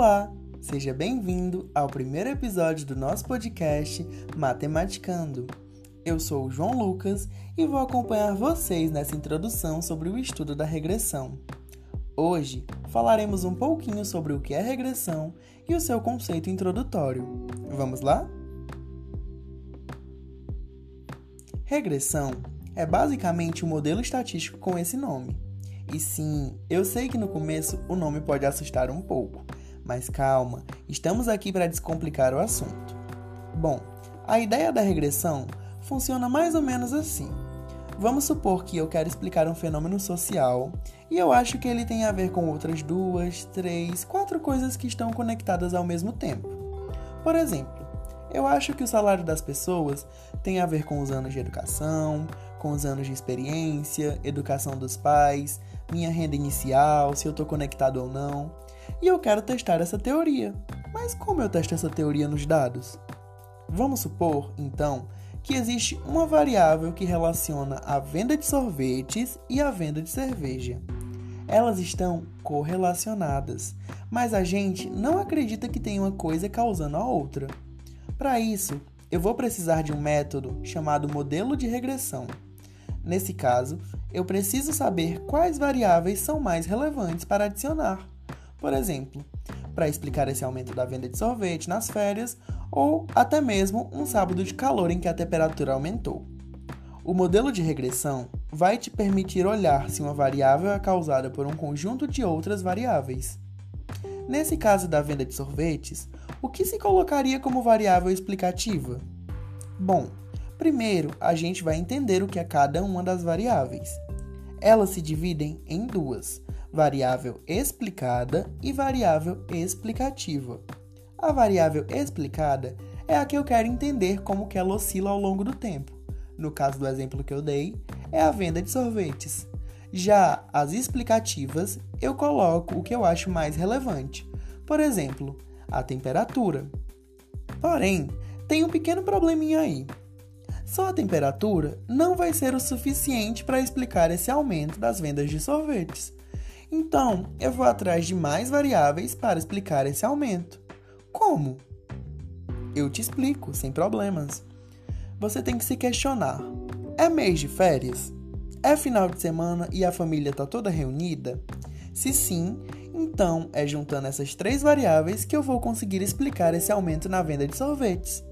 Olá, seja bem-vindo ao primeiro episódio do nosso podcast Matematicando. Eu sou o João Lucas e vou acompanhar vocês nessa introdução sobre o estudo da regressão. Hoje falaremos um pouquinho sobre o que é regressão e o seu conceito introdutório. Vamos lá? Regressão é basicamente um modelo estatístico com esse nome. E sim, eu sei que no começo o nome pode assustar um pouco, mas calma, estamos aqui para descomplicar o assunto. Bom, a ideia da regressão funciona mais ou menos assim. Vamos supor que eu quero explicar um fenômeno social e eu acho que ele tem a ver com outras duas, três, quatro coisas que estão conectadas ao mesmo tempo. Por exemplo, eu acho que o salário das pessoas tem a ver com os anos de educação, com os anos de experiência, educação dos pais, minha renda inicial, se eu estou conectado ou não e eu quero testar essa teoria. Mas como eu testo essa teoria nos dados? Vamos supor, então, que existe uma variável que relaciona a venda de sorvetes e a venda de cerveja. Elas estão correlacionadas, mas a gente não acredita que tem uma coisa causando a outra. Para isso, eu vou precisar de um método chamado modelo de regressão. Nesse caso, eu preciso saber quais variáveis são mais relevantes para adicionar. Por exemplo, para explicar esse aumento da venda de sorvete nas férias ou até mesmo um sábado de calor em que a temperatura aumentou. O modelo de regressão vai te permitir olhar se uma variável é causada por um conjunto de outras variáveis. Nesse caso da venda de sorvetes, o que se colocaria como variável explicativa? Bom, primeiro a gente vai entender o que é cada uma das variáveis. Elas se dividem em duas: variável explicada e variável explicativa. A variável explicada é a que eu quero entender como que ela oscila ao longo do tempo. No caso do exemplo que eu dei, é a venda de sorvetes. Já as explicativas, eu coloco o que eu acho mais relevante. Por exemplo, a temperatura. Porém, tem um pequeno probleminha aí. Só a temperatura não vai ser o suficiente para explicar esse aumento das vendas de sorvetes. Então, eu vou atrás de mais variáveis para explicar esse aumento. Como? Eu te explico, sem problemas. Você tem que se questionar: é mês de férias? É final de semana e a família está toda reunida? Se sim, então é juntando essas três variáveis que eu vou conseguir explicar esse aumento na venda de sorvetes.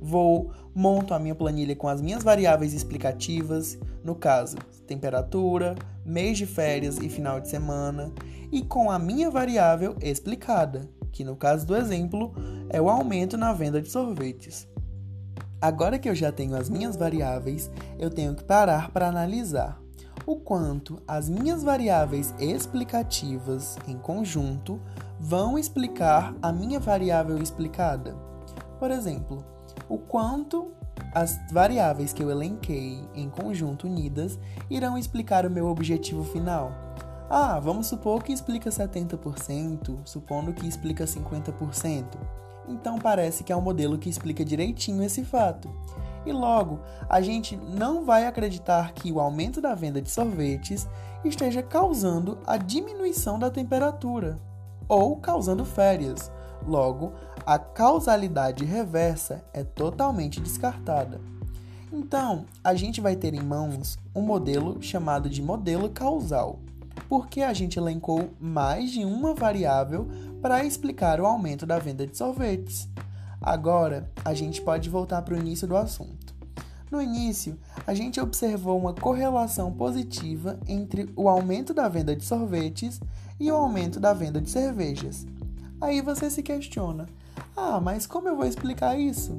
Vou, monto a minha planilha com as minhas variáveis explicativas, no caso, temperatura, mês de férias e final de semana, e com a minha variável explicada, que no caso do exemplo é o aumento na venda de sorvetes. Agora que eu já tenho as minhas variáveis, eu tenho que parar para analisar o quanto as minhas variáveis explicativas em conjunto vão explicar a minha variável explicada. Por exemplo, o quanto as variáveis que eu elenquei em conjunto unidas irão explicar o meu objetivo final. Ah, vamos supor que explica 70%, supondo que explica 50%. Então parece que é um modelo que explica direitinho esse fato. E logo, a gente não vai acreditar que o aumento da venda de sorvetes esteja causando a diminuição da temperatura ou causando férias. Logo, a causalidade reversa é totalmente descartada. Então, a gente vai ter em mãos um modelo chamado de modelo causal, porque a gente elencou mais de uma variável para explicar o aumento da venda de sorvetes. Agora, a gente pode voltar para o início do assunto. No início, a gente observou uma correlação positiva entre o aumento da venda de sorvetes e o aumento da venda de cervejas. Aí você se questiona: ah, mas como eu vou explicar isso?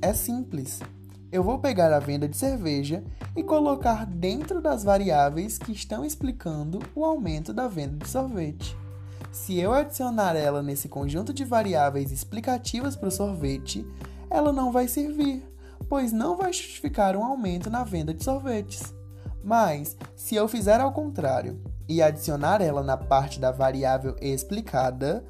É simples. Eu vou pegar a venda de cerveja e colocar dentro das variáveis que estão explicando o aumento da venda de sorvete. Se eu adicionar ela nesse conjunto de variáveis explicativas para o sorvete, ela não vai servir, pois não vai justificar um aumento na venda de sorvetes. Mas, se eu fizer ao contrário e adicionar ela na parte da variável explicada,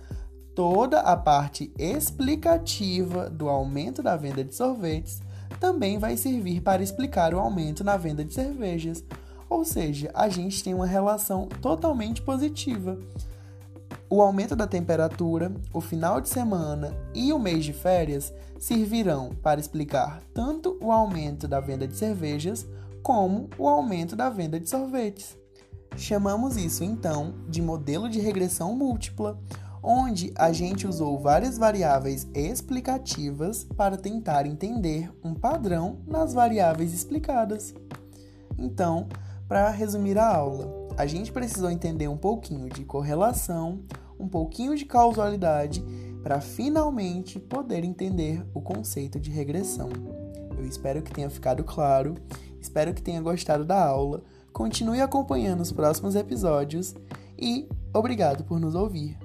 Toda a parte explicativa do aumento da venda de sorvetes também vai servir para explicar o aumento na venda de cervejas. Ou seja, a gente tem uma relação totalmente positiva. O aumento da temperatura, o final de semana e o mês de férias servirão para explicar tanto o aumento da venda de cervejas como o aumento da venda de sorvetes. Chamamos isso então de modelo de regressão múltipla, onde a gente usou várias variáveis explicativas para tentar entender um padrão nas variáveis explicadas. Então, para resumir a aula, a gente precisou entender um pouquinho de correlação, um pouquinho de causalidade para finalmente poder entender o conceito de regressão. Eu espero que tenha ficado claro, espero que tenha gostado da aula. Continue acompanhando os próximos episódios e obrigado por nos ouvir.